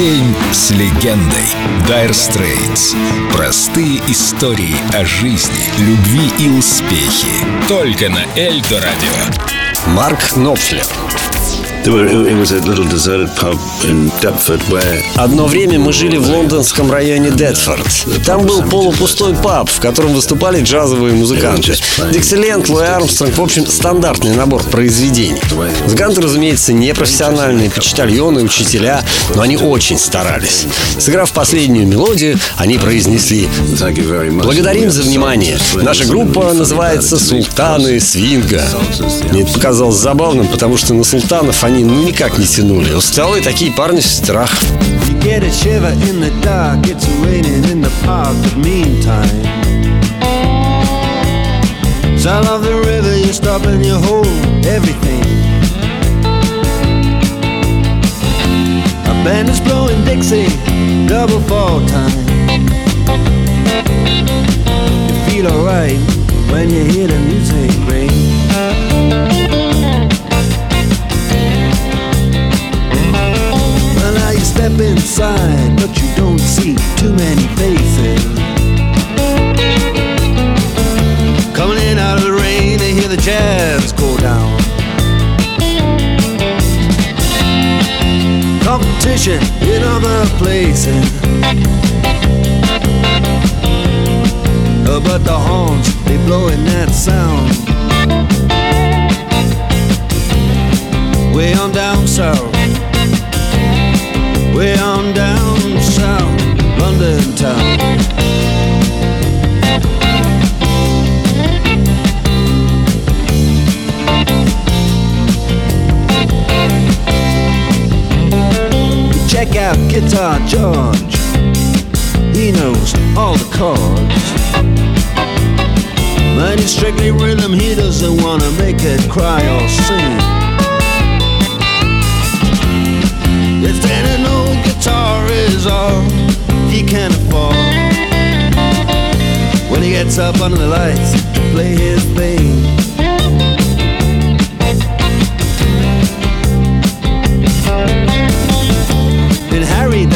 День с легендой. Dire Straits. Простые истории о жизни, любви и успехе. Только на Эльдо Радио. Марк Нопфлер. Одно время мы жили в лондонском районе Дедфорд. Там был полупустой паб, в котором выступали джазовые музыканты. Диксиленд, Луи Армстронг, в общем, стандартный набор произведений. Музыканты, разумеется, не профессиональные, почтальоны, учителя, но они очень старались. Сыграв последнюю мелодию, они произнесли «Благодарим за внимание. Наша группа называется «Султаны свинга». Мне это показалось забавным, потому что на султанов они ну никак не тянули. Усталые такие парни в страх. Sound of the river, you stop and you hold everything. A band is blowing Dixie, double fall time. You feel alright when you hear the music faces. Coming in out of the rain, they hear the jazz go down. Competition in other places. Uh, but the horns, they blowing that sound. Way on down south Guitar George. He knows all the chords. But he's strictly rhythm, he doesn't wanna make it cry or sing. If then an old guitar is all he can afford When he gets up under the lights to play his thing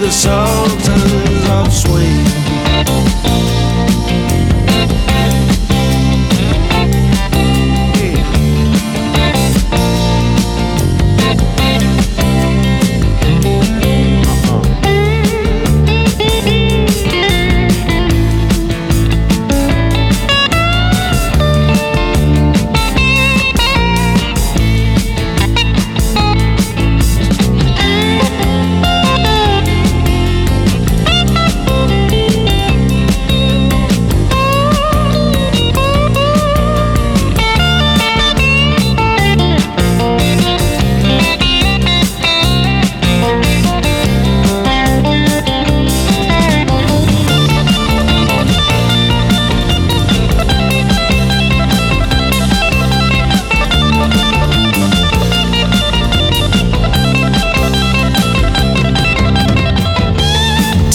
the Sultans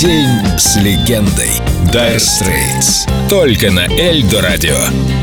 День с легендой. Dire Straits. Только на Эльдо Радио.